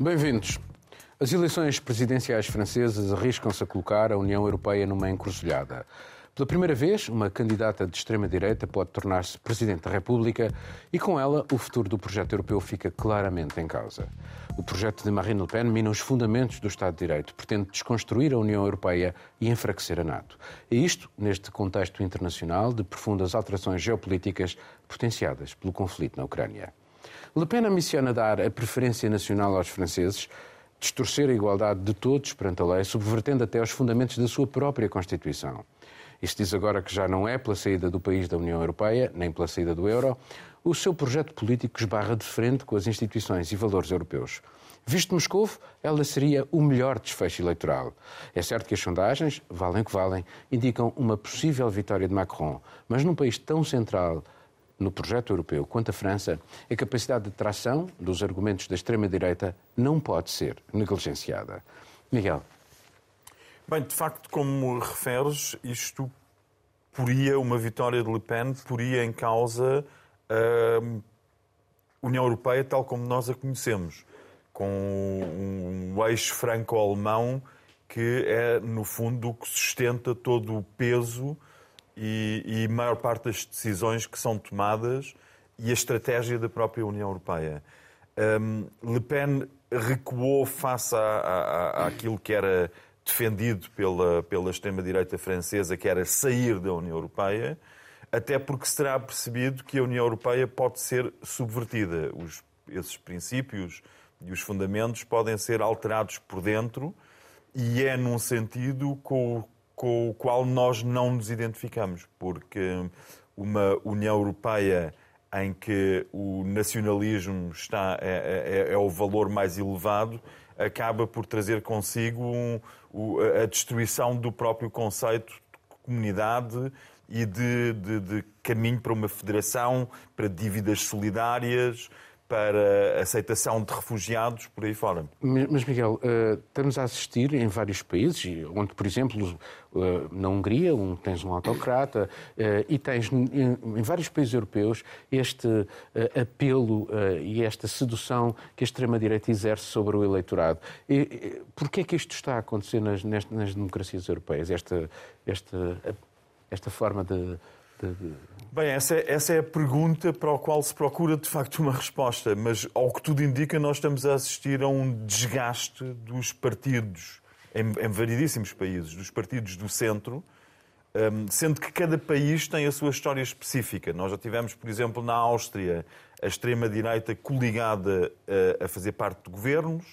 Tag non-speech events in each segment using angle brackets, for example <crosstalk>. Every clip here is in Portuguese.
Bem-vindos. As eleições presidenciais francesas arriscam-se a colocar a União Europeia numa encruzilhada. Pela primeira vez, uma candidata de extrema-direita pode tornar-se Presidente da República e, com ela, o futuro do projeto europeu fica claramente em causa. O projeto de Marine Le Pen mina os fundamentos do Estado de Direito, pretende desconstruir a União Europeia e enfraquecer a NATO. E isto neste contexto internacional de profundas alterações geopolíticas potenciadas pelo conflito na Ucrânia. Le Pen ambiciona dar a preferência nacional aos franceses, distorcer a igualdade de todos perante a lei, subvertendo até os fundamentos da sua própria Constituição. Isto diz agora que já não é pela saída do país da União Europeia, nem pela saída do euro, o seu projeto político esbarra de frente com as instituições e valores europeus. Visto Moscou, ela seria o melhor desfecho eleitoral. É certo que as sondagens, valem que valem, indicam uma possível vitória de Macron, mas num país tão central no projeto europeu quanto a França, a capacidade de tração dos argumentos da extrema-direita não pode ser negligenciada. Miguel. Bem, de facto, como referes, isto poria uma vitória de Le Pen, poria em causa a União Europeia tal como nós a conhecemos, com um eixo franco-alemão que é, no fundo, o que sustenta todo o peso e, e maior parte das decisões que são tomadas e a estratégia da própria União Europeia. Um, Le Pen recuou face à, à, àquilo que era defendido pela, pela extrema-direita francesa, que era sair da União Europeia, até porque se terá percebido que a União Europeia pode ser subvertida. Os, esses princípios e os fundamentos podem ser alterados por dentro e é num sentido com, com o qual nós não nos identificamos, porque uma União Europeia em que o nacionalismo está, é, é, é o valor mais elevado, acaba por trazer consigo um, a destruição do próprio conceito de comunidade e de, de, de caminho para uma federação, para dívidas solidárias, para aceitação de refugiados, por aí fora. Mas, Miguel, uh, estamos a assistir em vários países, onde, por exemplo, uh, na Hungria tens um autocrata uh, e tens em, vários países europeus este apelo e esta sedução que a extrema-direita exerce sobre o eleitorado. Por que é que isto está a acontecer nas, nas democracias europeias, esta, esta, esta forma de Bem, essa é, essa é a pergunta para a qual se procura de facto uma resposta, mas ao que tudo indica, nós estamos a assistir a um desgaste dos partidos em, em variedíssimos países, dos partidos do centro, um, sendo que cada país tem a sua história específica. Nós já tivemos, por exemplo, na Áustria, a extrema-direita coligada a, a fazer parte de governos,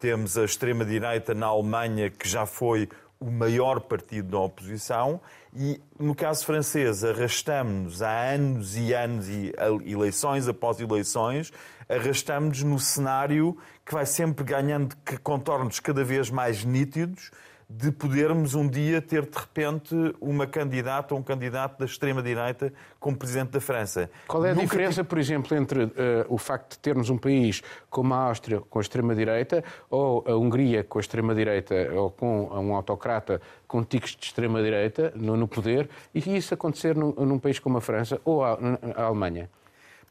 temos a extrema-direita na Alemanha, que já foi o maior partido da oposição, e no caso francês arrastamos-nos há anos e anos, e eleições após eleições, arrastamos-nos no cenário que vai sempre ganhando contornos cada vez mais nítidos de podermos um dia ter de repente uma candidata ou um candidato da extrema-direita como presidente da França. Qual é a Nunca diferença, por exemplo, entre uh, o facto de termos um país como a Áustria com a extrema-direita ou a Hungria com a extrema-direita ou com um autocrata com tiques de extrema-direita no, no, poder e isso acontecer num, num, país como a França ou a, a Alemanha?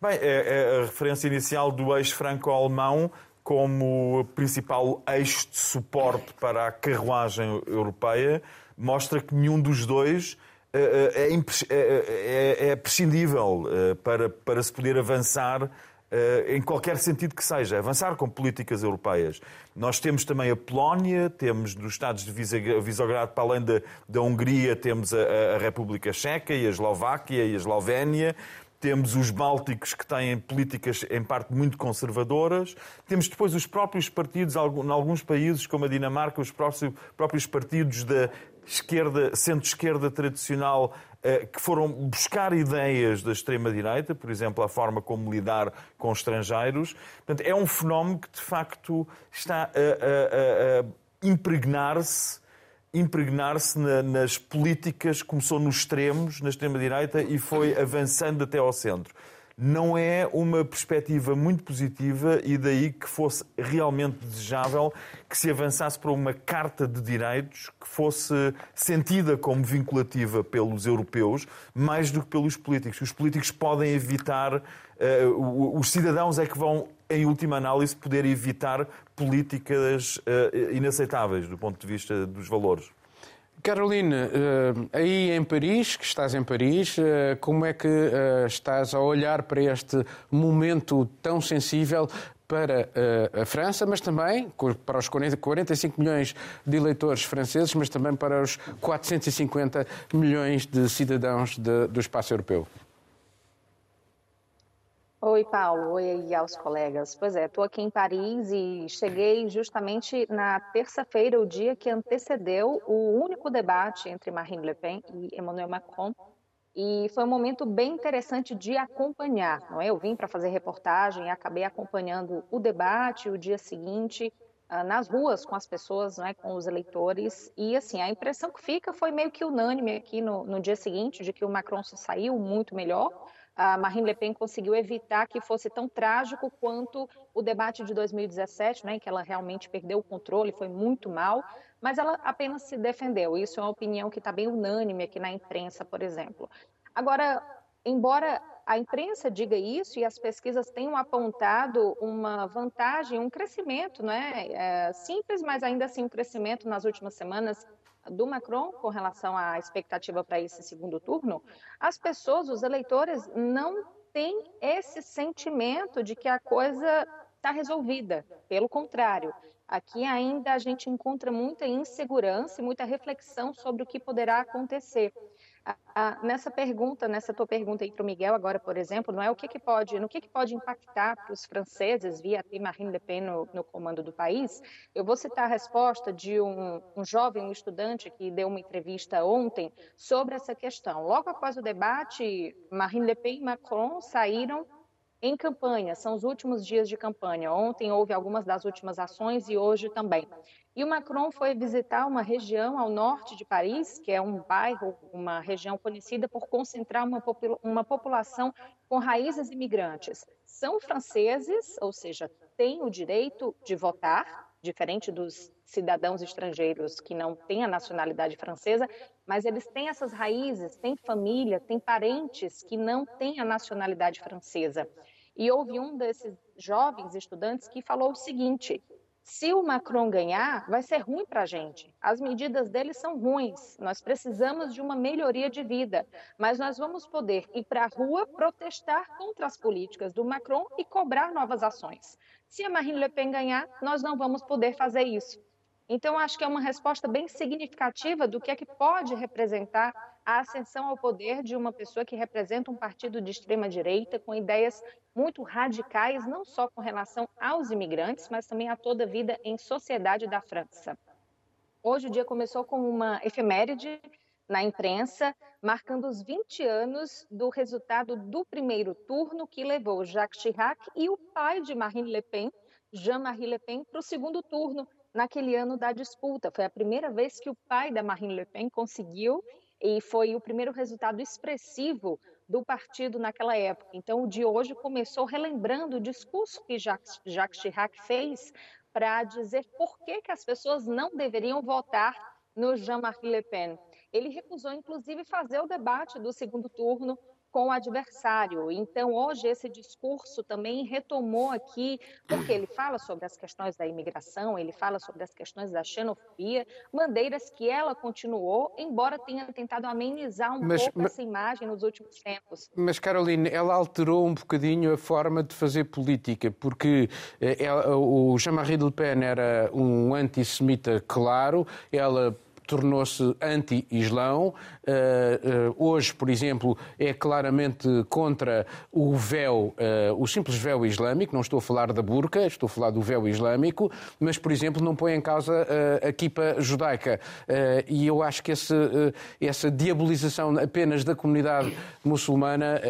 Bem, é, é a referência inicial do ex-franco-alemão como principal eixo de suporte para a carruagem europeia, mostra que nenhum dos dois eh, eh, é, é, é, é prescindível eh, para, para se poder avançar em qualquer sentido que seja, avançar com políticas europeias. Nós temos também a Polónia, temos nos Estados de Visogrado, para além da, da Hungria, temos a, a República Checa e a Eslováquia e a Eslovénia, temos os bálticos que têm políticas em parte muito conservadoras, temos depois os próprios partidos, em alguns países, como a Dinamarca, os próprios partidos da esquerda, centro-esquerda tradicional, eh, que foram buscar ideias da extrema-direita, por exemplo, a forma como lidar com estrangeiros. Portanto, é um fenómeno que, de facto, está a, a, a impregnar-se impregnar-se na, nas políticas, começou nos extremos, na extrema-direita, e foi avançando até ao centro. Não é uma perspectiva muito positiva e daí que fosse realmente desejável que se avançasse para uma carta de direitos que fosse sentida como vinculativa pelos europeus, mais do que pelos políticos. Os políticos podem evitar, uh, os cidadãos é que vão em última análise, poder evitar políticas inaceitáveis do ponto de vista dos valores. Caroline, aí em Paris, que estás em Paris, como é que estás a olhar para este momento tão sensível para a França, mas também para os 45 milhões de eleitores franceses, mas também para os 450 milhões de cidadãos do espaço europeu. Oi, Paulo. Oi aos colegas. Pois é, estou aqui em Paris e cheguei justamente na terça-feira, o dia que antecedeu o único debate entre Marine Le Pen e Emmanuel Macron e foi um momento bem interessante de acompanhar. Não é? Eu vim para fazer reportagem e acabei acompanhando o debate, o dia seguinte, ah, nas ruas com as pessoas, é? com os eleitores. E assim, a impressão que fica foi meio que unânime aqui no, no dia seguinte, de que o Macron se saiu muito melhor. A Marine Le Pen conseguiu evitar que fosse tão trágico quanto o debate de 2017, né, em que ela realmente perdeu o controle, foi muito mal mas ela apenas se defendeu. Isso é uma opinião que está bem unânime aqui na imprensa, por exemplo. Agora, embora a imprensa diga isso e as pesquisas tenham apontado uma vantagem, um crescimento, né? É, simples, mas ainda assim um crescimento nas últimas semanas do Macron com relação à expectativa para esse segundo turno, as pessoas, os eleitores, não têm esse sentimento de que a coisa está resolvida. Pelo contrário, Aqui ainda a gente encontra muita insegurança e muita reflexão sobre o que poderá acontecer. Ah, nessa pergunta, nessa tua pergunta aí para o Miguel agora, por exemplo, não é o que, que pode, no que, que pode impactar para os franceses via Marine Le Pen no, no, comando do país? Eu vou citar a resposta de um, um jovem, um estudante que deu uma entrevista ontem sobre essa questão. Logo após o debate, Marine Le Pen e Macron saíram em campanha, são os últimos dias de campanha. Ontem houve algumas das últimas ações e hoje também. E o Macron foi visitar uma região ao norte de Paris, que é um bairro, uma região conhecida por concentrar uma, popula uma população com raízes imigrantes. São franceses, ou seja, têm o direito de votar, diferente dos cidadãos estrangeiros que não têm a nacionalidade francesa, mas eles têm essas raízes, têm família, têm parentes que não têm a nacionalidade francesa. E houve um desses jovens estudantes que falou o seguinte: se o Macron ganhar, vai ser ruim para a gente. As medidas dele são ruins. Nós precisamos de uma melhoria de vida, mas nós vamos poder ir para a rua protestar contra as políticas do Macron e cobrar novas ações. Se a Marine Le Pen ganhar, nós não vamos poder fazer isso. Então, acho que é uma resposta bem significativa do que é que pode representar a ascensão ao poder de uma pessoa que representa um partido de extrema direita com ideias muito radicais, não só com relação aos imigrantes, mas também a toda a vida em sociedade da França. Hoje o dia começou com uma efeméride na imprensa, marcando os 20 anos do resultado do primeiro turno que levou Jacques Chirac e o pai de Marine Le Pen, Jean-Marie Le Pen, para o segundo turno naquele ano da disputa. Foi a primeira vez que o pai da Marine Le Pen conseguiu e foi o primeiro resultado expressivo do partido naquela época. Então, o de hoje começou relembrando o discurso que Jacques, Jacques Chirac fez para dizer por que, que as pessoas não deveriam votar no Jean-Marie Le Pen. Ele recusou, inclusive, fazer o debate do segundo turno com o adversário. Então, hoje, esse discurso também retomou aqui, porque ele fala sobre as questões da imigração, ele fala sobre as questões da xenofobia, bandeiras que ela continuou, embora tenha tentado amenizar um mas, pouco mas, essa imagem nos últimos tempos. Mas, Caroline, ela alterou um bocadinho a forma de fazer política, porque eh, ela, o Jean-Marie Le Pen era um antissemita claro, ela tornou-se anti-islão. Uh, uh, hoje, por exemplo, é claramente contra o véu, uh, o simples véu islâmico. Não estou a falar da burca, estou a falar do véu islâmico, mas, por exemplo, não põe em causa a kipa judaica. e eu acho que esse, essa diabolização apenas da comunidade muçulmana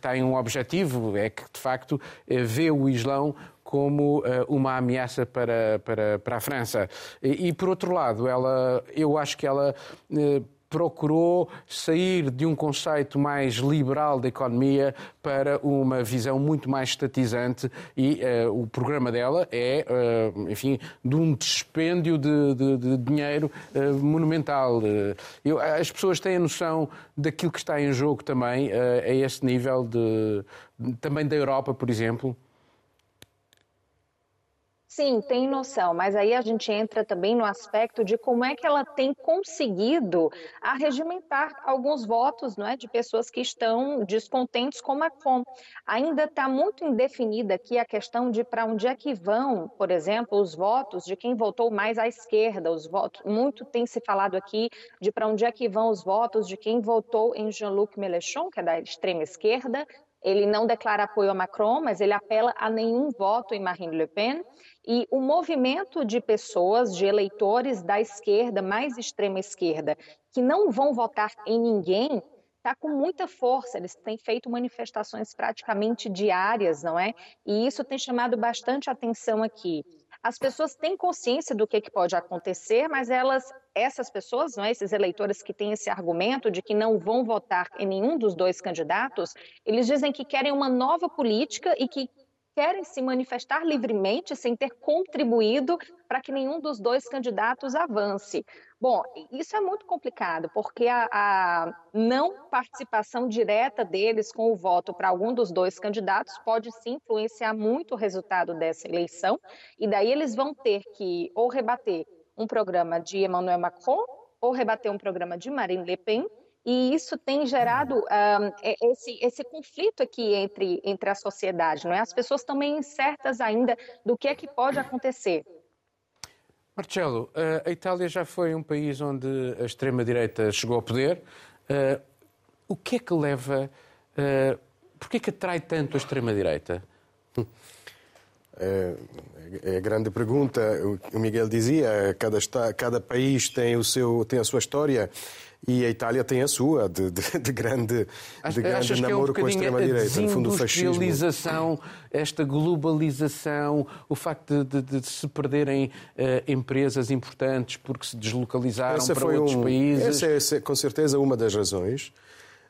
tem um objetivo, é que, de facto, vê o Islão como uh, uma ameaça para, para, para a França. E, e, por outro lado, ela, eu acho que ela. Uh, procurou sair de um conceito mais liberal da economia para uma visão muito mais estatizante e uh, o programa dela é, uh, enfim, de um dispêndio de, de, de dinheiro uh, monumental. Eu, as pessoas têm a noção daquilo que está em jogo também a esse nível, de, também da Europa, por exemplo. Sim, tem noção, mas aí a gente entra também no aspecto de como é que ela tem conseguido arregimentar alguns votos não é, de pessoas que estão descontentes com Macron. Ainda está muito indefinida aqui a questão de para onde é que vão, por exemplo, os votos de quem votou mais à esquerda, os votos. Muito tem se falado aqui de para onde é que vão os votos de quem votou em Jean-Luc Mélenchon, que é da extrema esquerda, ele não declara apoio a Macron, mas ele apela a nenhum voto em Marine Le Pen. E o movimento de pessoas, de eleitores da esquerda, mais extrema esquerda, que não vão votar em ninguém, está com muita força. Eles têm feito manifestações praticamente diárias, não é? E isso tem chamado bastante atenção aqui. As pessoas têm consciência do que, que pode acontecer, mas elas, essas pessoas, não é, esses eleitores que têm esse argumento de que não vão votar em nenhum dos dois candidatos, eles dizem que querem uma nova política e que querem se manifestar livremente sem ter contribuído para que nenhum dos dois candidatos avance. Bom, isso é muito complicado, porque a, a, não participação direta deles com o voto para algum dos dois candidatos pode sim influenciar muito o resultado dessa eleição, e daí eles vão ter que ou rebater um programa de Emmanuel Macron ou rebater um programa de Marine Le Pen, e isso tem gerado um, esse, esse conflito aqui entre, entre a sociedade, não é? As pessoas estão meio incertas ainda do que é que pode acontecer. Marcelo, a Itália já foi um país onde a extrema-direita chegou ao poder. Uh, o que é que leva. Uh, Porquê é que atrai tanto a extrema-direita? É, é a grande pergunta. O Miguel dizia, cada, cada país tem, o seu, tem a sua história e a Itália tem a sua, de, de, de grande, de grande namoro é um com a extrema-direita, no fundo o fascismo. esta globalização, o facto de, de se perderem uh, empresas importantes porque se deslocalizaram essa para outros um, países. Essa é, essa é, com certeza uma das razões.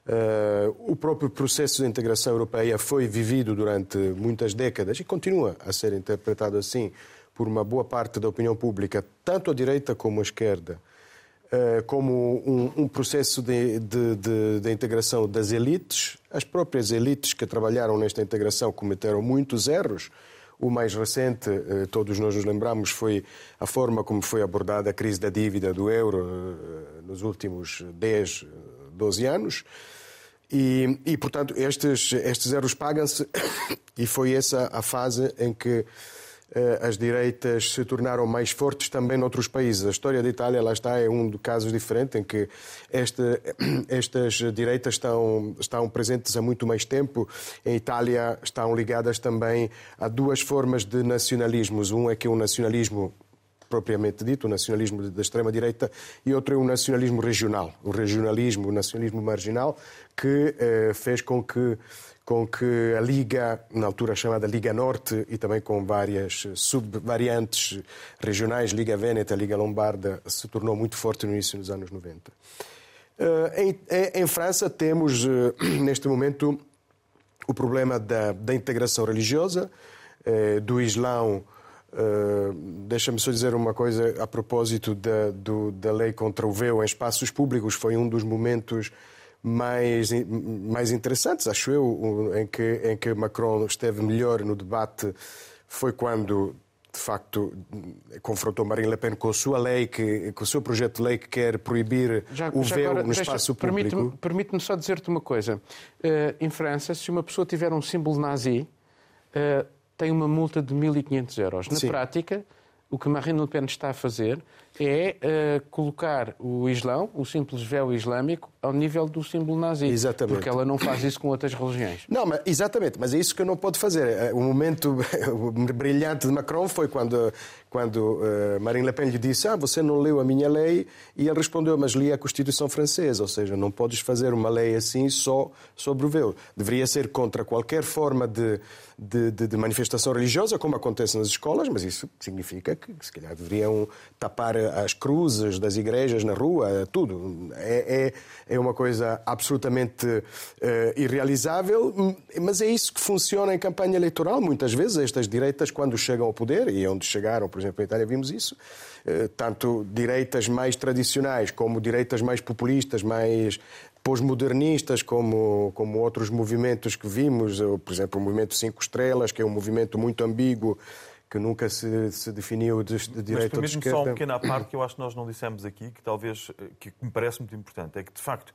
Uh, o próprio processo de integração europeia foi vivido durante muitas décadas e continua a ser interpretado assim por uma boa parte da opinião pública, tanto a direita como a esquerda, como um, um processo de, de, de, de, integração das elites. As próprias elites que trabalharam nesta integração cometeram muitos erros. O mais recente, uh, todos nós nos lembramos, foi a forma como foi abordada a crise da dívida do euro nos últimos 10, 12 anos. E, e portanto, estes, estes erros pagam-se <coughs> e foi essa a fase em que eh, as direitas se tornaram mais fortes também noutros países. A história da Itália, lá está, é um de casos diferente em que este, <clears throat> estas direitas estão, estão presentes há muito mais tempo. Em Itália estão ligadas também a duas formas de nacionalismos. Um é que é um nacionalismo propriamente dito, o nacionalismo da extrema-direita, e outro é o nacionalismo regional, o regionalismo, o nacionalismo marginal, que eh, fez com que, com que a Liga, na altura chamada Liga Norte, e também com várias subvariantes regionais, Liga Vêneta, Liga Lombarda, se tornou muito forte no início dos anos 90. Eh, em, em, França temos, eh, <clears throat> neste momento, o problema da, da integração religiosa, eh, do Islão Uh, Deixa-me só dizer uma coisa a propósito da, do, da lei contra o véu em espaços públicos. Foi um dos momentos mais, mais interessantes, acho eu, em que, em que Macron esteve melhor no debate. Foi quando, de facto, confrontou Marine Le Pen com a sua lei, que, com o seu projeto de lei que quer proibir já, o véu agora, no deixa, espaço público. Permite-me permite só dizer-te uma coisa. Uh, em França, se uma pessoa tiver um símbolo nazi. Uh, tem uma multa de 1.500 euros. Na Sim. prática, o que Marine Le Pen está a fazer é uh, colocar o Islão, o simples véu islâmico, ao nível do símbolo nazi. Exatamente. Porque ela não faz isso com outras religiões. Não, mas, exatamente, mas é isso que não pode fazer. Eh, o momento <laughs> brilhante de Macron foi quando, quando uh, Marine Le Pen lhe disse ah, você não leu a minha lei, e ele respondeu, mas li a Constituição Francesa, ou seja, não podes fazer uma lei assim só sobre o véu. Deveria ser contra qualquer forma de, de, de, de manifestação religiosa, como acontece nas escolas, mas isso significa que, se calhar, deveriam tapar as cruzes das igrejas na rua, tudo. É, é, é uma coisa absolutamente uh, irrealizável, mas é isso que funciona em campanha eleitoral. Muitas vezes estas direitas, quando chegam ao poder, e é onde chegaram, por exemplo, em Itália vimos isso, uh, tanto direitas mais tradicionais como direitas mais populistas, mais pós-modernistas, como, como outros movimentos que vimos, por exemplo, o movimento Cinco Estrelas, que é um movimento muito ambíguo, que nunca se, se definiu de, de direita ou de esquerda. só uma pequena parte que eu acho que nós não dissemos aqui, que talvez que me parece muito importante, é que de facto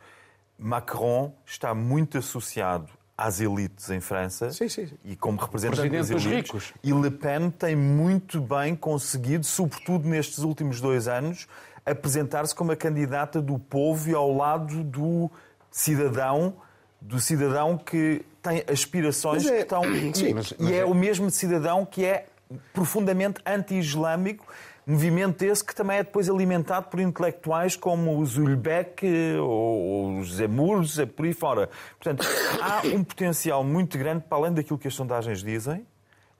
Macron está muito associado às elites em França sim, sim, sim. e como representante das elites. Ricos. E Le Pen tem muito bem conseguido, sobretudo nestes últimos dois anos, apresentar-se como a candidata do povo e ao lado do cidadão, do cidadão que tem aspirações é... que estão. Sim, mas, mas e é, é o mesmo cidadão que é profundamente anti-islâmico Movimento esse que também é depois alimentado por intelectuais como o Zulbeck ou o Zemmour, por aí fora. Portanto, há um potencial muito grande para além daquilo que as sondagens dizem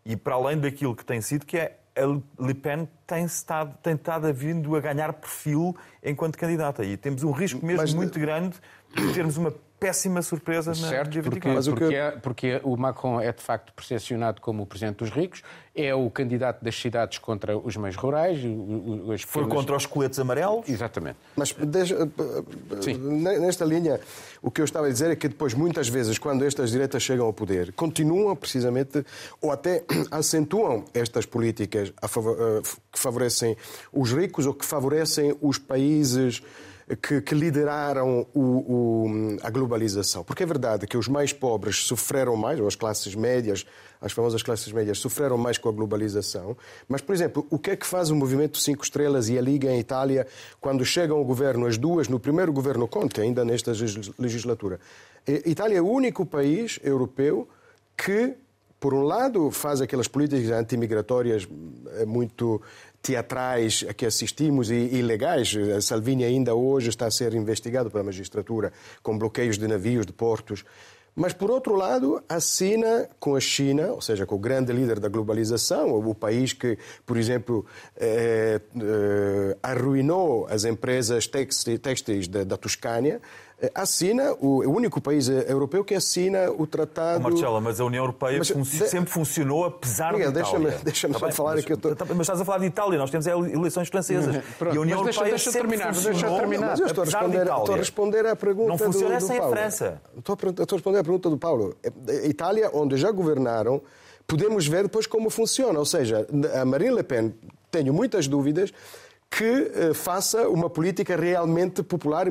e para além daquilo que tem sido, que é a Le Pen tem estado, tem estado a vindo a ganhar perfil enquanto candidata. E temos um risco mesmo Mas, muito grande de termos uma péssima surpresa na certo, porque, porque, é, porque o Macron é de facto percepcionado como o presidente dos ricos, é o candidato das cidades contra os meios rurais. As Foi contra os coletes amarelos? Exatamente. Mas deixa, eh, eh, nesta linha, o que eu estava a dizer é que depois, muitas vezes, quando estas direitas chegam ao poder, continuam precisamente, ou até <clears throat> acentuam estas políticas favor, eh, que favorecem os ricos ou que favorecem os países que, que lideraram o, o, a globalização. Porque é verdade que os mais pobres sofreram mais, ou as classes médias, as famosas classes médias, sofreram mais com a globalização. Mas, por exemplo, o que é que faz o movimento Cinco Estrelas e a Liga em Itália quando chegam ao governo, as duas, no primeiro governo Conte, ainda nesta legislatura? Itália é o único país europeu que por um lado, faz aquelas políticas antimigratórias eh, muito teatrais a que assistimos e ilegais. Salvini ainda hoje está a ser investigado pela magistratura com bloqueios de navios, de portos. Mas, por outro lado, assina com a China, ou seja, com o grande líder da globalização, o país que, por exemplo, eh, eh, arruinou as empresas têxteis da, da Toscânia, assina, o, único país eh, europeu que assina o tratado... Marcelo, mas a União Europeia mas, fun de... sempre funcionou apesar Miguel, de Itália. Deixa-me tá falar mas, tô... Tá mas estás a falar de Itália, nós temos eleições francesas. <laughs> Pronto, e a União Europeia deixa, deixa terminar, deixa terminar. Mas eu estou a, responder, estou a responder à pergunta Não funciona do, do sem Paulo. a França. Estou a, estou a responder à pergunta do Paulo. A Itália, onde já governaram, podemos ver depois como funciona. Ou seja, a Marine Le Pen, tenho muitas dúvidas que uh, faça uma política realmente popular,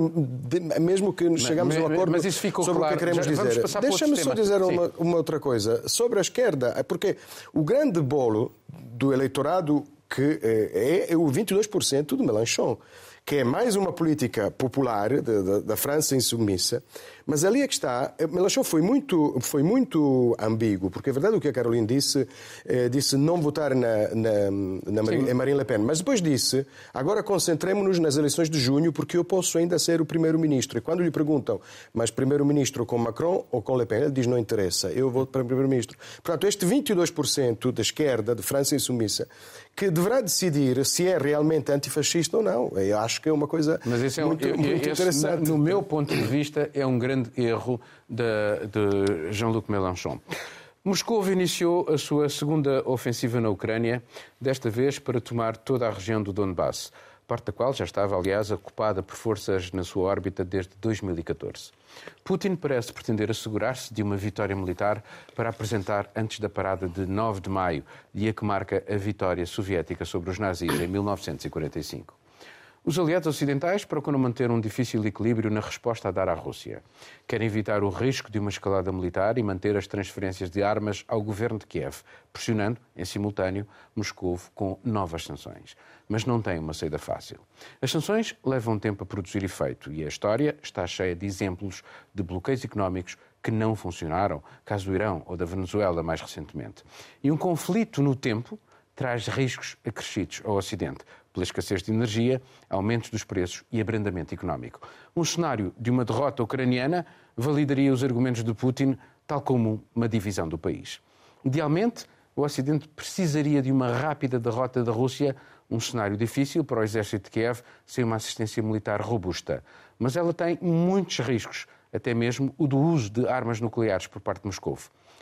mesmo que chegamos a um acordo mas isso ficou sobre claro. o que queremos Já, dizer. Deixa-me só dizer uma, uma, outra coisa sobre a esquerda, é porque o grande bolo do eleitorado que é, é o 22% de Mélenchon que é mais uma política popular da França insubmissa, mas ali é que está. Mélenchon foi muito, foi muito ambíguo, porque é verdade o que a Caroline disse, eh, disse não votar na, na, na Marine, Marine, Le Pen, mas depois disse, agora concentremos-nos nas eleições de junho, porque eu posso ainda ser o primeiro-ministro. E quando lhe perguntam, mas primeiro-ministro com Macron ou com Le Pen, ele diz, não interessa, eu vou para primeiro-ministro. Portanto, este 22% da esquerda, de França insubmissa, que deverá decidir se é realmente antifascista ou não. Eu acho que é uma coisa Mas esse é um, muito, muito esse, interessante. No meu ponto de vista, é um grande erro de, de Jean-Luc Mélenchon. Moscou iniciou a sua segunda ofensiva na Ucrânia, desta vez para tomar toda a região do Donbass, parte da qual já estava, aliás, ocupada por forças na sua órbita desde 2014. Putin parece pretender assegurar-se de uma vitória militar para apresentar antes da parada de 9 de maio, dia que marca a vitória soviética sobre os nazis em 1945. Os aliados ocidentais procuram manter um difícil equilíbrio na resposta a dar à Rússia. Querem evitar o risco de uma escalada militar e manter as transferências de armas ao governo de Kiev, pressionando, em simultâneo, Moscou com novas sanções. Mas não tem uma saída fácil. As sanções levam tempo a produzir efeito e a história está cheia de exemplos de bloqueios económicos que não funcionaram, caso do Irão ou da Venezuela mais recentemente. E um conflito no tempo traz riscos acrescidos ao Ocidente, pela escassez de energia, aumentos dos preços e abrandamento económico. Um cenário de uma derrota ucraniana validaria os argumentos de Putin, tal como uma divisão do país. Idealmente, o Ocidente precisaria de uma rápida derrota da Rússia, um cenário difícil para o exército de Kiev sem uma assistência militar robusta. Mas ela tem muitos riscos, até mesmo o do uso de armas nucleares por parte de Moscou.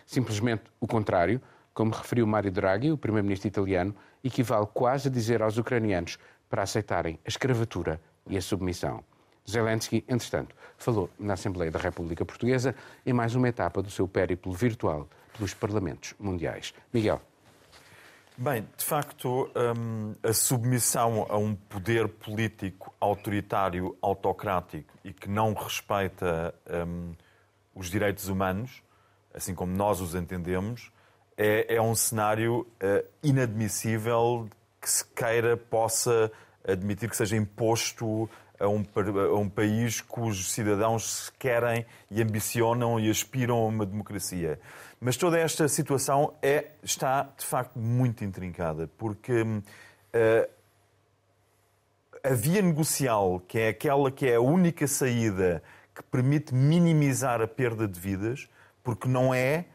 Simplesmente o contrário, como referiu Mário Draghi, o primeiro-ministro italiano, equivale quase a dizer aos ucranianos para aceitarem a escravatura e a submissão. Zelensky, entretanto, falou na Assembleia da República Portuguesa em mais uma etapa do seu périplo virtual pelos parlamentos mundiais. Miguel. Bem, de facto, hum, a submissão a um poder político autoritário, autocrático e que não respeita hum, os direitos humanos, assim como nós os entendemos, é, é um cenário uh, inadmissível que se queira possa admitir que seja imposto a um, a um, país cujos cidadãos querem e ambicionam e aspiram a uma democracia. Mas toda esta situação é, está, de facto, muito intrincada, porque uh, a via negocial, que é aquela que é a única saída que permite minimizar a perda de vidas, porque não é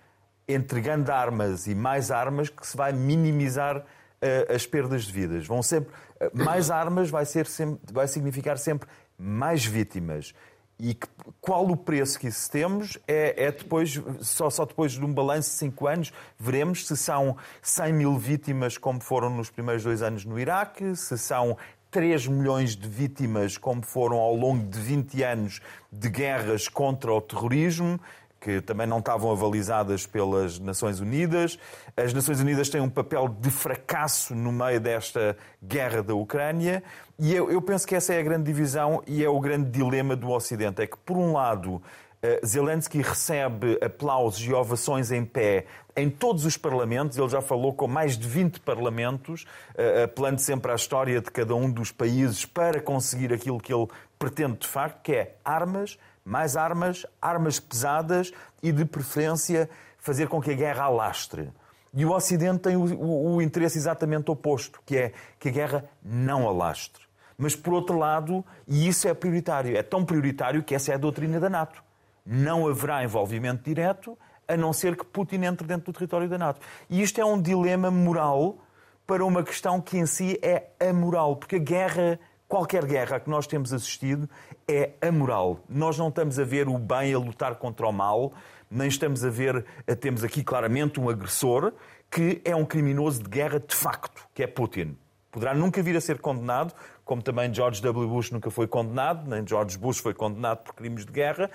entregando armas e mais armas que se vai minimizar uh, as perdas de vidas. Vão sempre uh, mais armas vai ser sempre, vai significar sempre mais vítimas. E que, qual o preço que isso temos é, é, depois, só, só depois de um balanço de 5 anos, veremos se são 100 mil vítimas, como foram nos primeiros dois anos no Iraque, se são 3 milhões de vítimas, como foram ao longo de 20 anos de guerras contra o terrorismo, que também não estavam avalizadas pelas Nações Unidas. As Nações Unidas têm um papel de fracasso no meio desta guerra da Ucrânia. E eu, eu penso que essa é a grande divisão e é o grande dilema do Ocidente. É que, por um lado, eh, Zelensky recebe aplausos e ovações em pé em todos os parlamentos. Ele já falou com mais de 20 parlamentos, eh, apelando sempre à história de cada um dos países para conseguir aquilo que ele pretende de facto, que é armas, mais armas, armas pesadas e, de preferência, fazer com que a guerra alastre. E o Ocidente tem o, o, o, interesse exatamente oposto, que é que a guerra não alastre. Mas, por outro lado, e isso é prioritário, é tão prioritário que essa é a doutrina da NATO. Não haverá envolvimento direto, a não ser que Putin entre dentro do território da NATO. E isto é um dilema moral para uma questão que em si é amoral, porque a guerra qualquer guerra que nós temos assistido é amoral. Nós não estamos a ver o bem a lutar contra o mal, nem estamos a ver, temos aqui claramente um agressor que é um criminoso de guerra de facto, que é Putin. Poderá nunca vir a ser condenado, como também George W. Bush nunca foi condenado, nem George Bush foi condenado por crimes de guerra.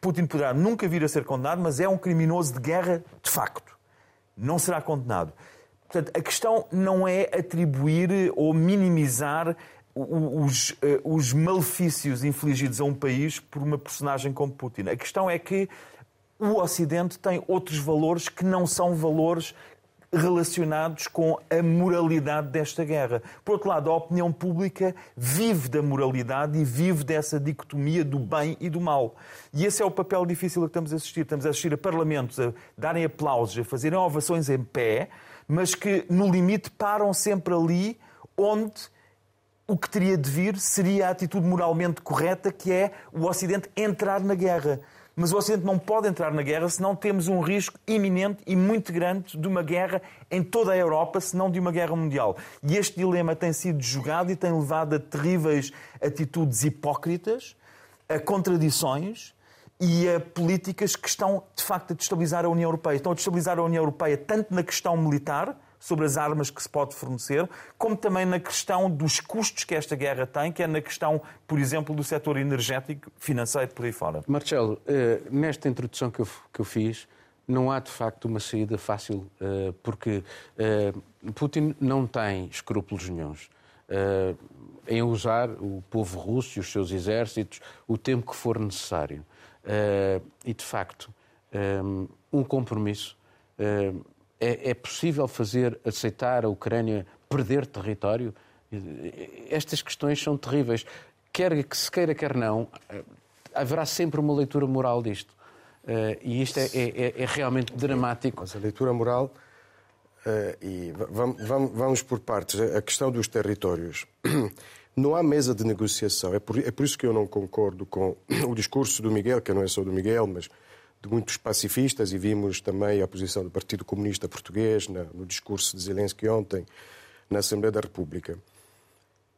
Putin poderá nunca vir a ser condenado, mas é um criminoso de guerra de facto. Não será condenado. Portanto, a questão não é atribuir ou minimizar os, eh, os malefícios infligidos a um país por uma personagem como Putin. A questão é que o Ocidente tem outros valores que não são valores relacionados com a moralidade desta guerra. Por outro lado, a opinião pública vive da moralidade e vive dessa dicotomia do bem e do mal. E esse é o papel difícil a que estamos a assistir. Estamos a assistir a parlamentos a darem aplausos, a fazerem ovações em pé, mas que, no limite, param sempre ali onde o que teria de vir seria a atitude moralmente correta, que é o Ocidente entrar na guerra. Mas o Ocidente não pode entrar na guerra se não temos um risco iminente e muito grande de uma guerra em toda a Europa, se não de uma guerra mundial. E este dilema tem sido jogado e tem levado a terríveis atitudes hipócritas, a contradições e a políticas que estão, de facto, a destabilizar a União Europeia. Estão a destabilizar a União Europeia tanto na questão militar, sobre as armas que se pode fornecer, como também na questão dos custos que esta guerra tem, que é na questão, por exemplo, do setor energético, financeiro, por aí fora. Marcelo, eh, nesta introdução que eu, que eu fiz, não há de facto uma saída fácil, eh, porque eh, Putin não tem escrúpulos nenhums em usar o povo russo e os seus exércitos o tempo que for necessário. E, de facto, um compromisso é, é possível fazer aceitar a Ucrânia perder território? Estas questões são terríveis. Quer que se queira, quer não, haverá sempre uma leitura moral disto. Uh, e isto é, é, é, realmente dramático. Mas a leitura moral, uh, e vamos, vamos, vamos, por partes, a questão dos territórios. <clears throat> Não há mesa de negociação. É por, é por isso que eu não concordo com <coughs> o discurso do Miguel, que não é só do Miguel, mas de muitos pacifistas e vimos também a posição do Partido Comunista Português no discurso de Zelensky ontem na Assembleia da República.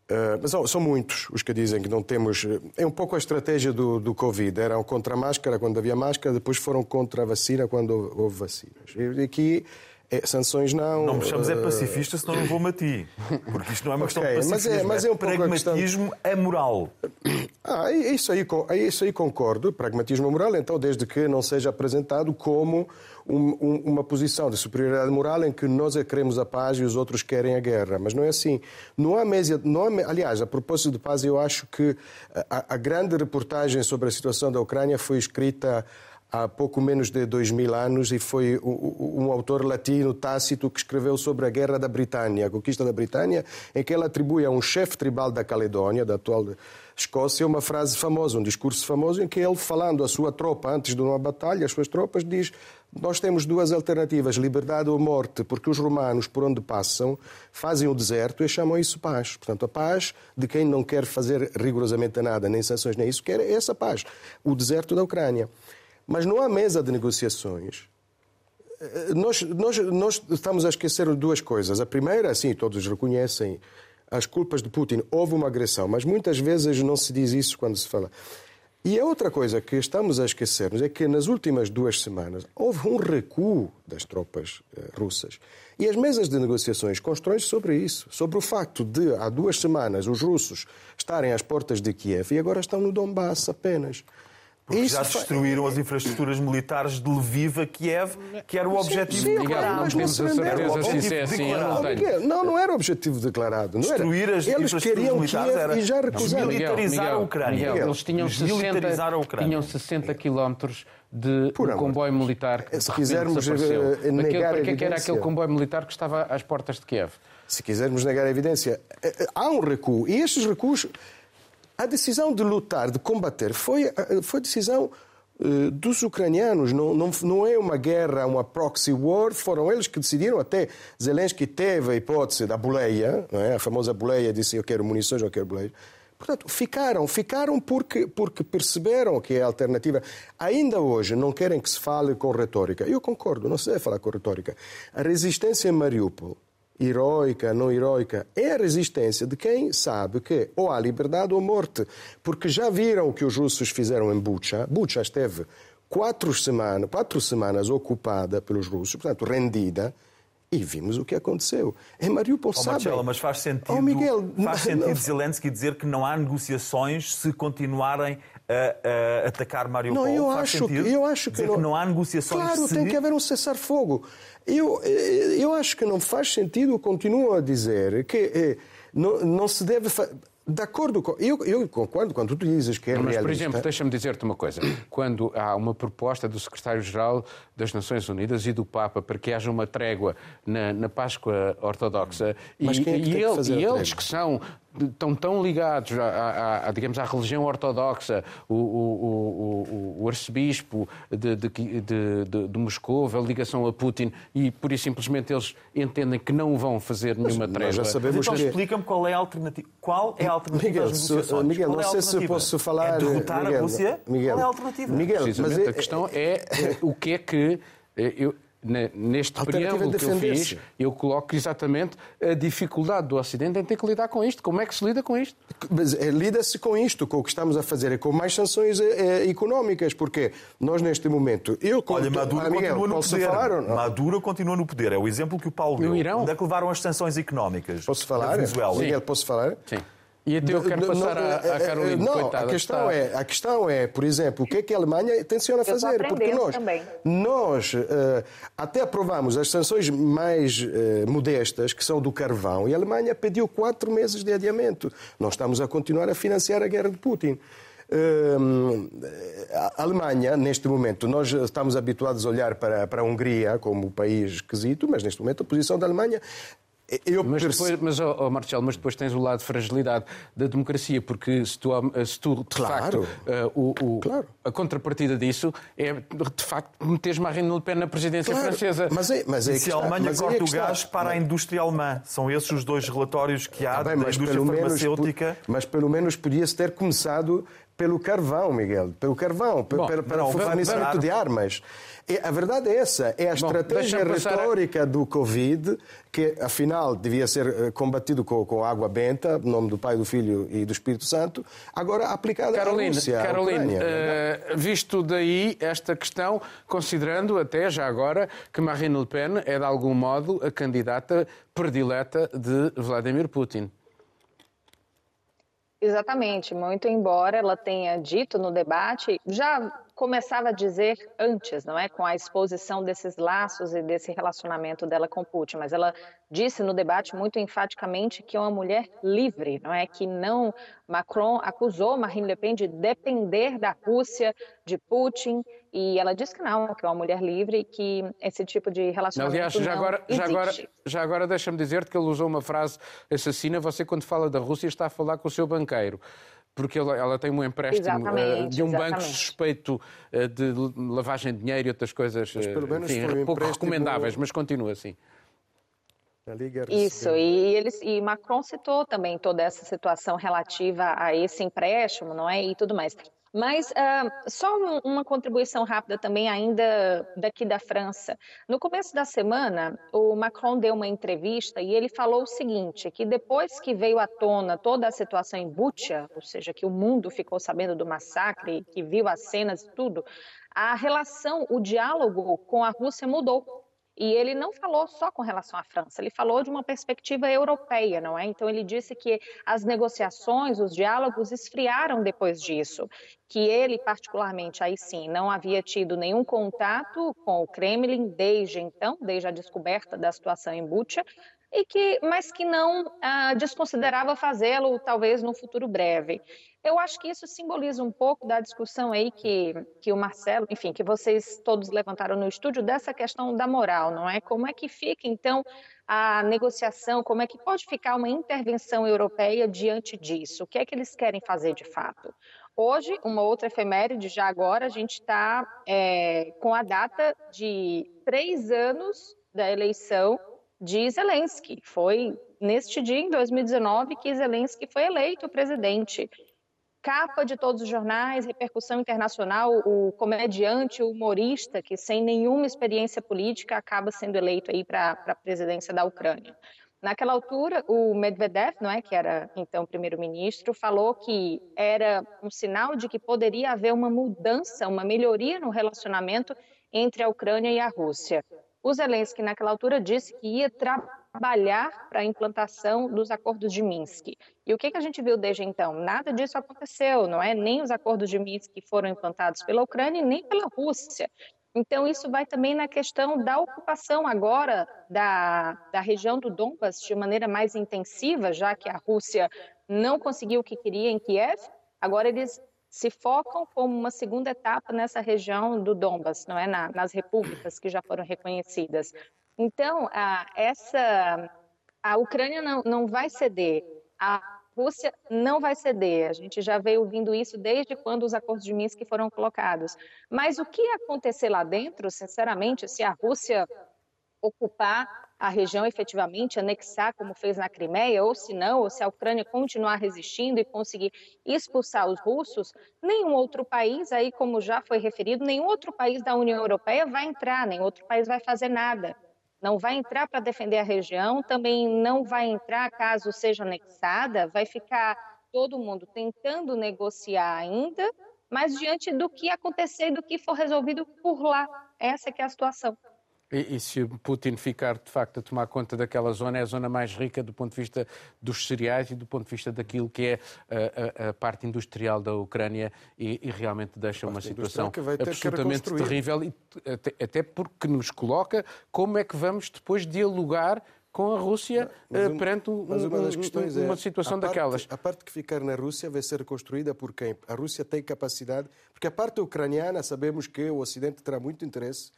Uh, mas são muitos os que dizem que não temos. É um pouco a estratégia do, do Covid. Eram contra a máscara quando havia máscara, depois foram contra a vacina quando houve vacinas. E aqui É, sanções não. Não me chames é pacifista, senão não vou-me a ti. Porque isto não é uma questão Ok, de mas é- pacifismo, mas é um pouco a pragmatismo amoral. <coughs> Ah, é isso, aí, é isso aí concordo, pragmatismo moral, então, desde que não seja apresentado como um- um- uma posição de superioridade moral em que nós é que queremos a paz e os outros querem a guerra. Mas não é assim. Não há mesa, não há, aliás, a propósito de paz, eu acho que a, a grande reportagem sobre a situação da Ucrânia foi escrita há pouco menos de dois mil anos e foi um autor latino, Tácito, que escreveu sobre a guerra da Britânia, a conquista da Britânia, em que ele atribui a um chefe tribal da Caledónia, da atual Escócia, uma frase famosa, um discurso famoso, em que ele, falando à sua tropa antes de uma batalha, as suas tropas, diz: Nós temos duas alternativas, liberdade ou morte, porque os romanos, por onde passam, fazem o deserto e chamam isso paz. Portanto, a paz de quem não quer fazer rigorosamente nada, nem sanções, nem isso, quer é essa paz, o deserto da Ucrânia. Mas não há mesa de negociações nós, nós, nós estamos a esquecer duas coisas. A primeira, sim, todos reconhecem as culpas de Putin. Houve uma agressão, mas muitas vezes não se diz isso quando se fala. E a outra coisa que estamos a esquecermos é que nas últimas duas semanas houve um recuo das tropas eh, russas. E as mesas de negociações constroem-se sobre isso, sobre o facto de, há duas semanas, os russos estarem às portas de Kiev e agora estão no Donbass apenas. Porque Isso já destruíram as infraestruturas militares de Lviv a Kiev, que era o objetivo sim, claro, não temos a certeza se isso é assim. Não não, não era objetivo declarado. Não era. Destruir as Eles infraestruturas queriam militares Kiev era e já recusaram. militarizar a Ucrânia. Miguel, eles tinham Desmilitarizar 60, a Ucrânia. tinham 60 quilómetros de Por um comboio militar que Se quisermos, desapareceu. eh, negar para a que é que era aquele comboio militar que estava às portas de Kiev? Se quisermos negar a evidência, eh, eh, há um recuo. E estes recuos, a decisão de lutar, de combater, foi, eh, foi decisão eh, dos ucranianos. Não, não, não é uma guerra, uma proxy war. Foram eles que decidiram. Até Zelensky teve a hipótese da boleia, é? a famosa boleia, disse eu quero munições, eu quero boleia. Portanto, ficaram, ficaram porque, porque perceberam que é a alternativa. Ainda hoje não querem que se fale com retórica. Eu concordo, não se deve falar com retórica. A resistência em Mariupol, heroica, não heroica, é a resistência de quem sabe que ou há liberdade ou morte. Porque já viram o que os russos fizeram em Bucha. Bucha esteve quatro semanas, quatro semanas ocupada pelos russos, portanto, rendida. E vimos o que aconteceu. Em Mariupol, Oh. Marcelo, mas faz sentido, Oh, Miguel, faz não- sentido não- Zelensky dizer que não há negociações se continuarem a, a atacar Mariupol? Não, eu faz acho, sentido que, eu acho que, dizer que não há negociações Claro, tem que haver um cessar-fogo. Eu, eh, eu acho que não faz sentido, eu continuo a dizer que eh, não, não se deve. fa- De acordo com. Eu, eu concordo quando tu dizes que é Mas, por realista. exemplo, deixa-me dizer-te uma coisa. Quando há uma proposta do secretário-geral das Nações Unidas e do Papa para que haja uma trégua na, na Páscoa Ortodoxa, Mas e, quem é que e tem que ele- fazer a e eles que são estão tão ligados à, digamos, à religião ortodoxa, o, o, o, o- o arcebispo de, de, de, de, de Moscou, a ligação a Putin, e por isso simplesmente eles entendem que não vão fazer nenhuma trégua. já Mas sabemos então que. explica-me qual é a alternativa. Qual é a alternativa Miguel, às negociações? Miguel, Qual não é a sei se posso falar. É derrotar Miguel, a Rússia? Miguel, Qual é a alternativa? Miguel, mas Precisamente, é- a questão é o que é que eu, neste preâmbulo é que eu fiz, eu coloco exatamente a dificuldade do Ocidente em ter que lidar com isto. Como é que se lida com isto? Mas eh, lida-se com isto, com o que estamos a fazer, é com mais sanções eh, eh, económicas, porque nós neste momento. Eu, Olha, Maduro Miguel, continua no posso poder. falar? Maduro continua no poder. É o exemplo que o Paulo deu. No Irão? Onde é que levaram as sanções económicas? Posso Na falar? Venezuela. Miguel, posso falar? Sim. E até eu quero Não, passar não, à, à eh, Carolina, Não, coitada. a questão, está- é, a questão é, por exemplo, o que é que a Alemanha tenciona fazer? Porque nós, também. nós eh, até aprovamos as sanções mais eh, modestas, que são do carvão, e a Alemanha pediu quatro meses de adiamento. Nós estamos a continuar a financiar a guerra de Putin. Hum, a Alemanha, neste momento, nós estamos habituados a olhar para, para a Hungria como um país esquisito, mas neste momento a posição da Alemanha. Eu Mas depois, mas, oh, oh, Marcelo, mas depois tens o lado de fragilidade da democracia, porque se tu, se tu de Claro. facto, eh, o, o- Claro. a contrapartida disso é, de facto, meteres Marine Le Pen na presidência Claro, francesa. Mas é, mas é E que se a Alemanha mas é corta que o gás para a indústria alemã? São esses os dois relatórios que há Tá bem, da mas indústria pelo, menos, farmacêutica. mas pelo menos podia-se ter começado pelo carvão, Miguel, pelo carvão, Bom, pelo, pelo fornecimento de armas. E a verdade é essa, é a Bom, estratégia retórica a... do Covid, que afinal devia ser eh, combatido com, com água benta, no nome do Pai, do Filho e do Espírito Santo, agora aplicada Caroline, à Rússia. Caroline, uh, visto daí esta questão, considerando até já agora que Marine Le Pen é de algum modo a candidata predileta de Vladimir Putin. Exatamente, muito embora ela tenha dito no debate, já começava a dizer antes, não é, com a exposição desses laços e desse relacionamento dela com Putin, mas ela disse no debate muito enfaticamente que é uma mulher livre, não é, que não Macron acusou Marine Le Pen de depender da Rússia, de Putin, e ela disse que não, que é uma mulher livre e que esse tipo de relacionamento Aliás, já não agora, existe. já agora, já agora deixa-me dizer-te que ele usou uma frase assassina, você quando fala da Rússia está a falar com o seu banqueiro porque ela, ela, tem um empréstimo uh, de um exatamente. banco suspeito uh, de lavagem de dinheiro e outras coisas mas pelo menos enfim, um pouco recomendáveis, mas continua assim. Isso, e, eles, e Macron citou também toda essa situação relativa a esse empréstimo, não é? E tudo mais. Mas uh, só uma contribuição rápida também, ainda daqui da França. No começo da semana, o Macron deu uma entrevista e ele falou o seguinte: que depois que veio à tona toda a situação em Bucha, ou seja, que o mundo ficou sabendo do massacre, que viu as cenas e tudo, a relação, o diálogo com a Rússia mudou. E ele não falou só com relação à França, ele falou de uma perspectiva europeia, não é? Então ele disse que as negociações, os diálogos esfriaram depois disso, que ele particularmente aí sim não havia tido nenhum contato com o Kremlin desde então, desde a descoberta da situação em Bucha, e que, mas que não ah, desconsiderava fazê-lo talvez no futuro breve. Eu acho que isso simboliza um pouco da discussão aí que, que o Marcelo, enfim, que vocês todos levantaram no estúdio dessa questão da moral, não é? Como é que fica, então, a negociação, como é que pode ficar uma intervenção europeia diante disso? O que é que eles querem fazer de fato? Hoje, uma outra efeméride, já agora, a gente está é, com a data de três anos da eleição de Zelensky. Foi neste dia, em 2019, que Zelensky foi eleito presidente capa de todos os jornais, repercussão internacional, o comediante, o humorista, que sem nenhuma experiência política acaba sendo eleito aí para a presidência da Ucrânia. Naquela altura, o Medvedev, não é, que era então primeiro-ministro, falou que era um sinal de que poderia haver uma mudança, uma melhoria no relacionamento entre a Ucrânia e a Rússia. O Zelensky, naquela altura, disse que ia trabalhar para a implantação dos acordos de Minsk. E o que, que a gente viu desde então? Nada disso aconteceu, não é? Nem os acordos de Minsk foram implantados pela Ucrânia nem pela Rússia. Então, isso vai também na questão da ocupação agora da, da região do Donbas de maneira mais intensiva, já que a Rússia não conseguiu o que queria em Kiev. Agora eles se focam como uma segunda etapa nessa região do Donbas, não é, Na, nas repúblicas que já foram reconhecidas. Então, a, essa, a Ucrânia não, não vai ceder, a Rússia não vai ceder. A gente já veio ouvindo isso desde quando os acordos de Minsk foram colocados. Mas o que acontecer lá dentro, sinceramente, se a Rússia ocupar a região efetivamente, anexar como fez na Crimeia, ou se não, ou se a Ucrânia continuar resistindo e conseguir expulsar os russos, nenhum outro país, aí como já foi referido, nenhum outro país da União Europeia vai entrar, nenhum outro país vai fazer nada. Não vai entrar para defender a região, também não vai entrar caso seja anexada, vai ficar todo mundo tentando negociar ainda, mas diante do que acontecer e do que for resolvido por lá. Essa que é a situação. E, e, se Putin ficar de facto a tomar conta daquela zona, é a zona mais rica do ponto de vista dos cereais e do ponto de vista daquilo que é a, a, a parte industrial da Ucrânia e, e realmente deixa uma situação absolutamente terrível, e, até, até porque nos coloca como é que vamos depois dialogar com a Rússia um, perante um, uma, um, uma, situação é, daquelas. A parte que ficar na Rússia vai ser reconstruída por quem? A Rússia tem capacidade, porque a parte ucraniana sabemos que o Ocidente terá muito interesse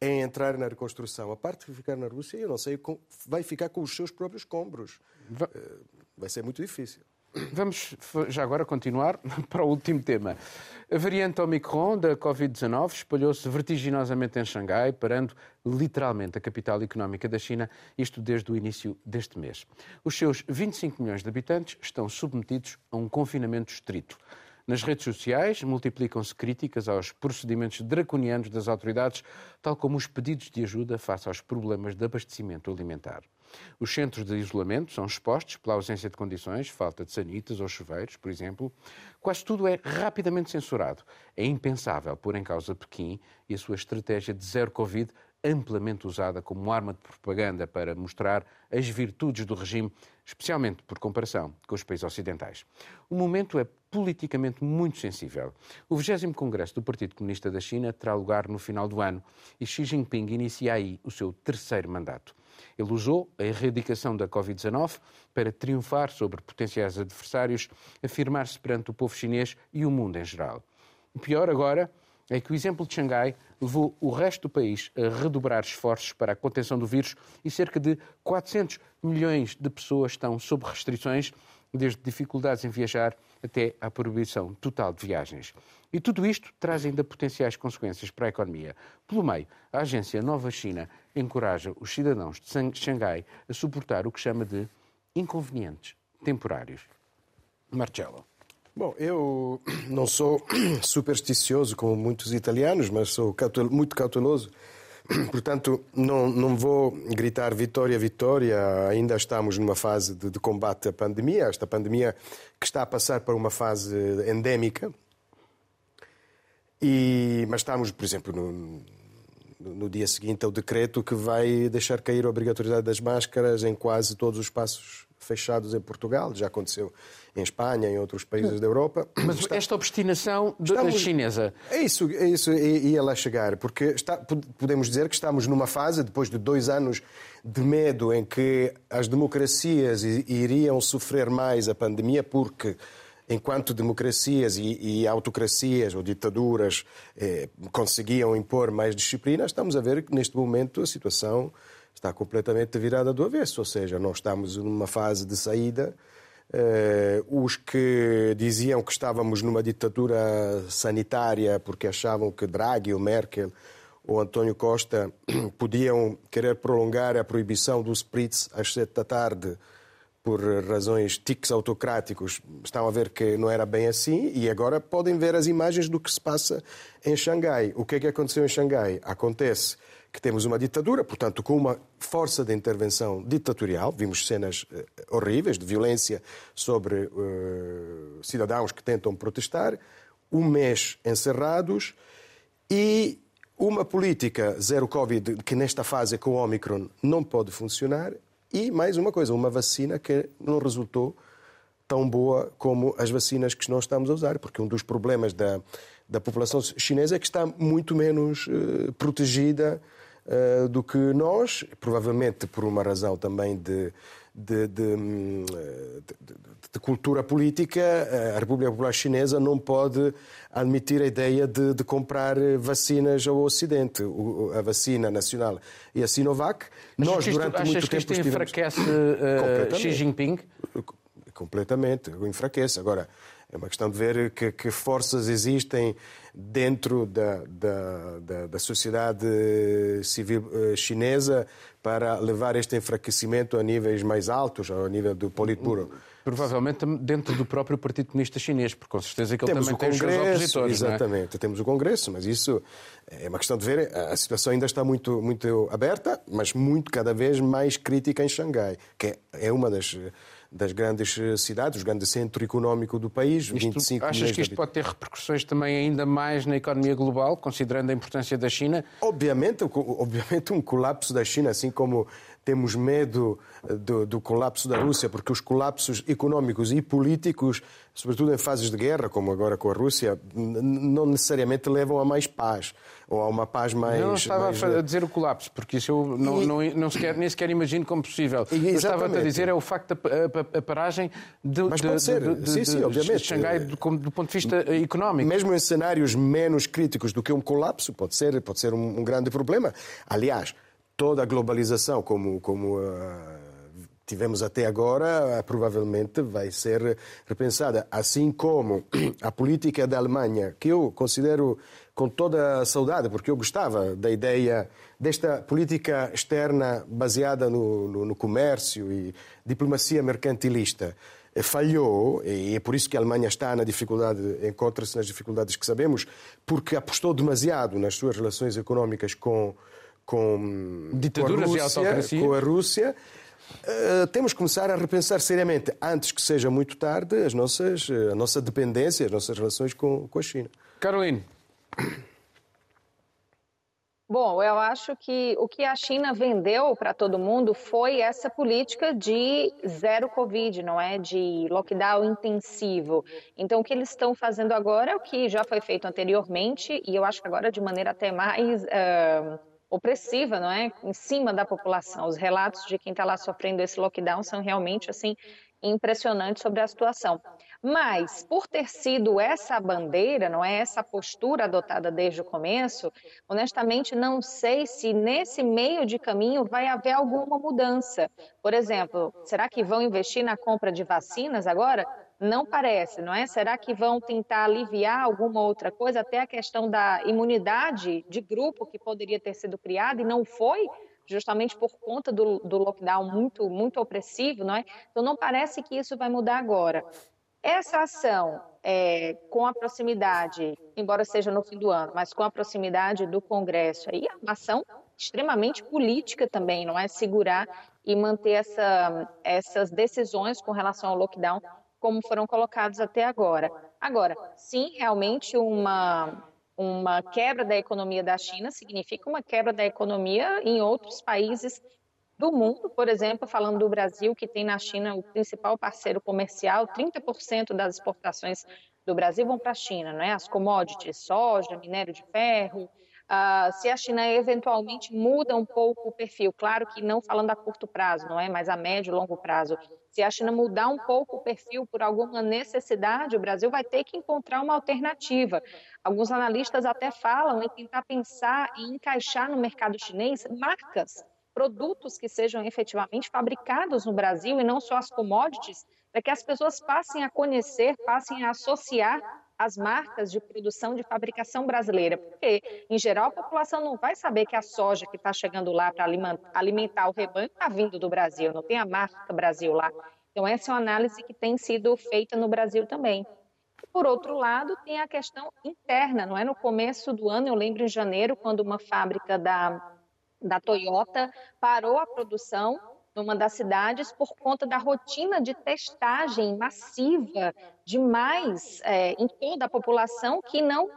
em entrar na reconstrução. A parte que ficar na Rússia, eu não sei, vai ficar com os seus próprios combros. Eh, vai ser muito difícil. Vamos já agora continuar <laughs> para o último tema. A variante Omicron da Covid-19 espalhou-se vertiginosamente em Xangai, parando literalmente a capital económica da China, isto desde o início deste mês. Os seus 25 milhões de habitantes estão submetidos a um confinamento estrito. Nas redes sociais multiplicam-se críticas aos procedimentos draconianos das autoridades, tal como os pedidos de ajuda face aos problemas de abastecimento alimentar. Os centros de isolamento são expostos pela ausência de condições, falta de sanitas ou chuveiros, por exemplo. Quase tudo é rapidamente censurado. É impensável pôr em causa Pequim e a sua estratégia de zero Covid amplamente usada como arma de propaganda para mostrar as virtudes do regime, especialmente por comparação com os países ocidentais. O momento é politicamente muito sensível. O 20 Congresso do Partido Comunista da China terá lugar no final do ano e Xi Jinping inicia aí o seu terceiro mandato. Ele usou a erradicação da Covid-19 para triunfar sobre potenciais adversários, afirmar-se perante o povo chinês e o mundo em geral. O pior agora é que o exemplo de Xangai levou o resto do país a redobrar esforços para a contenção do vírus e cerca de 400 milhões de pessoas estão sob restrições, desde dificuldades em viajar até à proibição total de viagens. E tudo isto traz ainda potenciais consequências para a economia. Pelo meio, a agência Nova China encoraja os cidadãos de Xangai a suportar o que chama de inconvenientes temporários. Marcelo. Bom, eu <clears throat> não sou <clears throat> supersticioso como muitos italianos, mas sou muito cauteloso. <clears throat> Portanto, não, não vou gritar vitória, vitória. Ainda estamos numa fase de, de, combate à pandemia, esta pandemia que está a passar para uma fase endémica. E, mas estamos, por exemplo, no, no dia seguinte ao decreto que vai deixar cair a obrigatoriedade das máscaras em quase todos os espaços fechados em Portugal. Já aconteceu em Espanha, em outros países da Europa. <coughs> Mas está... esta obstinação Estamos... chinesa. É isso, é isso, ia lá chegar, porque está... podemos dizer que estamos numa fase, depois de dois anos de medo, em que as democracias iriam sofrer mais a pandemia, porque enquanto democracias e, e autocracias ou ditaduras eh, conseguiam impor mais disciplina, estamos a ver que neste momento a situação está completamente virada do avesso, ou seja, nós estamos numa fase de saída os que diziam que estávamos numa ditadura sanitária porque achavam que Draghi, ou Merkel ou António Costa <clears throat> podiam querer prolongar a proibição do spritz às sete da tarde por razões tics autocráticos, estão a ver que não era bem assim e agora podem ver as imagens do que se passa em Xangai. O que é que aconteceu em Xangai? Acontece que temos uma ditadura, portanto, com uma força de intervenção ditatorial. Vimos cenas uh, horríveis de violência sobre uh, cidadãos que tentam protestar, um mês encerrados e uma política zero Covid que nesta fase com o Omicron não pode funcionar e mais uma coisa, uma vacina que não resultou tão boa como as vacinas que nós estamos a usar, porque um dos problemas da, da população chinesa é que está muito menos uh, protegida uh, do que nós, provavelmente por uma razão também de, de, de, de, cultura política, a República Popular Chinesa não pode admitir a ideia de, comprar vacinas ao Ocidente. A vacina nacional e a Sinovac. Nós, isto, durante muito que isto tempo, enfraquece uh, Xi Jinping? Completamente, enfraquece. Agora, é uma questão de ver que, que forças existem dentro da, da, da, da, sociedade civil eh, chinesa para levar este enfraquecimento a níveis mais altos, ao nível do Politburo. Provavelmente dentro do próprio Partido Comunista Chinês, porque com certeza que ele temos também tem Congresso, os seus opositores. É? Exatamente, é? temos o Congresso, mas isso é uma questão de ver. A situação ainda está muito, muito aberta, mas muito cada vez mais crítica em Xangai, que é uma das das grandes eh, cidades, o grande centro económico do país. Isto, 25 achas que isto pode ter repercussões também ainda mais na economia global, considerando a importância da China? Obviamente, obviamente um colapso da China, assim como temos medo eh, do, do, colapso da Rússia, porque os colapsos económicos e políticos, sobretudo em fases de guerra, como agora com a Rússia, não necessariamente levam a mais paz ou a uma paz mais. Não estava mais... a dizer o colapso, porque isso eu não, e... não, não sequer, nem sequer imagino como possível. E, eu estava a dizer é o facto da a, paragem de, Mas pode de, ser. De, de, sim, sim, obviamente. de Xangai do, do, ponto de vista económico. Mesmo em cenários menos críticos do que um colapso, pode ser, pode ser um, um grande problema. Aliás, toda a globalização, como, como uh, tivemos até agora, uh, provavelmente vai ser repensada. Assim como <clears throat> a política da Alemanha, que eu considero com toda a saudade, porque eu gostava da ideia desta política externa baseada no, no, no comércio e diplomacia mercantilista. eh, falhou, e é por isso que a Alemanha está na dificuldade, encontra-se nas dificuldades que sabemos, porque apostou demasiado nas suas relações económicas com, com, Ditaduras com a Rússia, com a Rússia. Uh, temos que começar a repensar seriamente, antes que seja muito tarde, as nossas, a nossa dependência, as nossas relações com, com a China. Caroline. Bom, eu acho que o que a China vendeu para todo mundo foi essa política de zero Covid, não é? De lockdown intensivo. Então, o que eles estão fazendo agora é o que já foi feito anteriormente, e eu acho que agora de maneira até mais uh, opressiva, não é? Em cima da população. Os relatos de quem está lá sofrendo esse lockdown são realmente, assim, impressionantes sobre a situação. Mas, por ter sido essa bandeira, não é essa postura adotada desde o começo, honestamente não sei se nesse meio de caminho vai haver alguma mudança. Por exemplo, será que vão investir na compra de vacinas agora? Não parece, não é? Será que vão tentar aliviar alguma outra coisa? Até a questão da imunidade de grupo que poderia ter sido criada e não foi, justamente por conta do, do lockdown muito, muito opressivo, não é? Então não parece que isso vai mudar agora. Essa ação, é, com a proximidade, embora seja no fim do ano, mas com a proximidade do Congresso, aí é uma ação extremamente política também, não é? Segurar e manter essa, essas decisões com relação ao lockdown como foram colocados até agora. Agora, sim, realmente uma, uma quebra da economia da China significa uma quebra da economia em outros países do mundo, por exemplo, falando do Brasil, que tem na China o principal parceiro comercial, 30% das exportações do Brasil vão para a China, não é? As commodities, soja, minério de ferro. Uh, se a China eventualmente muda um pouco o perfil, claro que não falando a curto prazo, não é? Mas a médio e longo prazo. Se a China mudar um pouco o perfil por alguma necessidade, o Brasil vai ter que encontrar uma alternativa. Alguns analistas até falam em tentar pensar em encaixar no mercado chinês marcas produtos que sejam efetivamente fabricados no Brasil e não só as commodities, para que as pessoas passem a conhecer, passem a associar as marcas de produção de fabricação brasileira, porque, em geral, a população não vai saber que a soja que está chegando lá para alimentar o rebanho está vindo do Brasil, não tem a marca Brasil lá. Então, essa é uma análise que tem sido feita no Brasil também. Por outro lado, tem a questão interna, não é? No começo do ano, eu lembro em janeiro, quando uma fábrica da da Toyota parou a produção numa das cidades por conta da rotina de testagem massiva demais é, em toda a população que não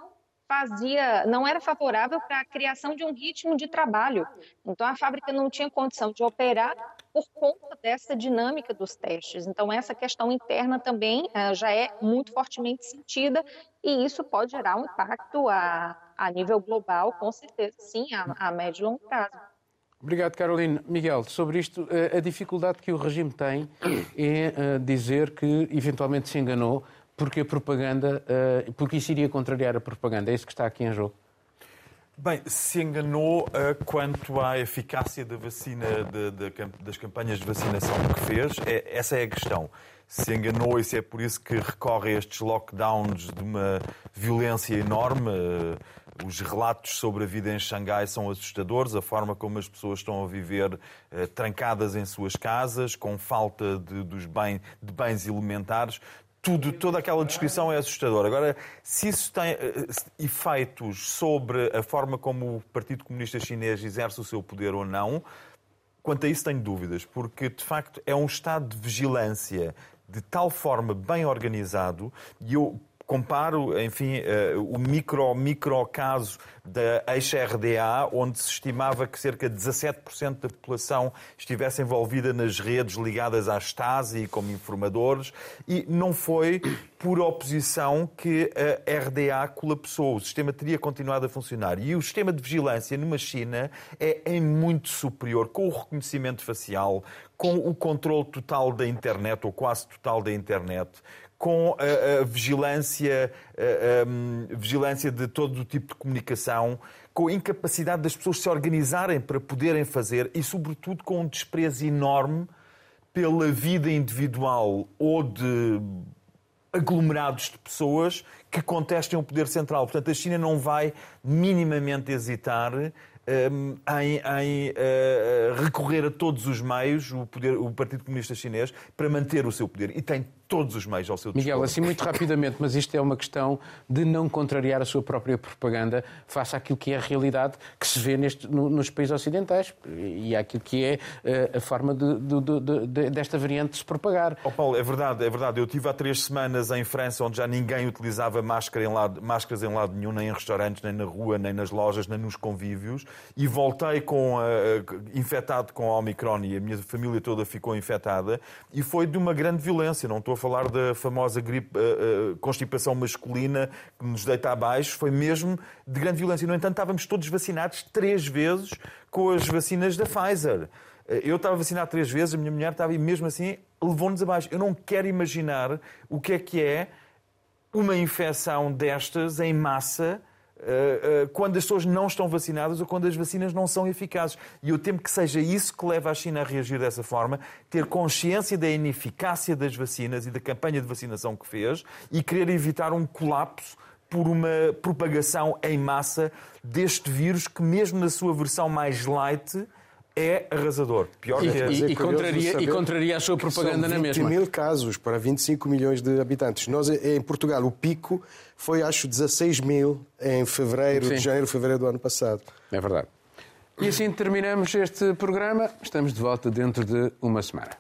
fazia, não era favorável para a criação de um ritmo de trabalho. Então a fábrica não tinha condição de operar por conta dessa dinâmica dos testes. Então essa questão interna também é, já é muito fortemente sentida e isso pode gerar um impacto a, a nível global, com certeza, sim, a, a médio e longo prazo. Obrigado, Carolina. Miguel, sobre isto, eh, a dificuldade que o regime tem é eh, dizer que eventualmente se enganou porque a propaganda, eh, porque isso iria contrariar a propaganda. É isso que está aqui em jogo. Bem, se enganou quanto à eficácia da vacina, de, de, das campanhas de vacinação que fez, é, essa é a questão. Se enganou e se é por isso que recorre a estes lockdowns de uma violência enorme. Os relatos sobre a vida em Xangai são assustadores, a forma como as pessoas estão a viver uh, trancadas em suas casas, com falta de, dos bem, de bens elementares tudo, toda aquela descrição é assustadora. Agora, se isso tem uh, efeitos sobre a forma como o Partido Comunista Chinês exerce o seu poder ou não, quanto a isso tenho dúvidas, porque de facto é um estado de vigilância de tal forma bem organizado, e eu comparo, enfim, uh, o micro, micro caso da ex-RDA, onde se estimava que cerca de 17% da população estivesse envolvida nas redes ligadas à Stasi como informadores, e não foi por oposição que a RDA colapsou. O sistema teria continuado a funcionar. E o sistema de vigilância numa China é em muito superior, com o reconhecimento facial, com o controle total da internet, ou quase total da internet, com a, a vigilância, a, a, vigilância de todo o tipo de comunicação, com a incapacidade das pessoas se organizarem para poderem fazer e, sobretudo, com um desprezo enorme pela vida individual ou de aglomerados de pessoas que contestem o poder central. Portanto, a China não vai minimamente hesitar um, em, em uh, recorrer a todos os meios, o, poder, o Partido Comunista Chinês, para manter o seu poder. E tem todos os meios ao seu dispor. Miguel, assim muito rapidamente, mas isto é uma questão de não contrariar a sua própria propaganda face àquilo que é a realidade que se vê neste, no, nos países ocidentais e àquilo que é uh, a forma de, de, de, desta variante se propagar. Oh, Paulo, é verdade, é verdade. Eu tive há três semanas em França onde já ninguém utilizava máscara em lado, máscaras em lado nenhum, nem em restaurantes, nem na rua, nem nas lojas, nem nos convívios e voltei com, uh, infectado com a Omicron e a minha família toda ficou infectada e foi de uma grande violência. Não estou a falar da famosa gripe, uh, uh, constipação masculina que nos deita abaixo, foi mesmo de grande violência. No entanto, estávamos todos vacinados três vezes com as vacinas da Pfizer. Uh, eu estava vacinado três vezes, a minha mulher estava e mesmo assim levou-nos abaixo. Eu não quero imaginar o que é que é uma infecção destas em massa eh, eh, quando as pessoas não estão vacinadas ou quando as vacinas não são eficazes. E eu temo que seja isso que leva a China a reagir dessa forma, ter consciência da ineficácia das vacinas e da campanha de vacinação que fez e querer evitar um colapso por uma propagação em massa deste vírus que, mesmo na sua versão mais light, é arrasador. Pior e, que e, e, contraria, e contraria a sua propaganda na mesma. 20 mil casos para 25 milhões de habitantes. Nós, em Portugal, o pico foi, acho, 16 mil em fevereiro, Sim. de janeiro, fevereiro do ano passado. É verdade. E assim terminamos este programa. Estamos de volta dentro de uma semana.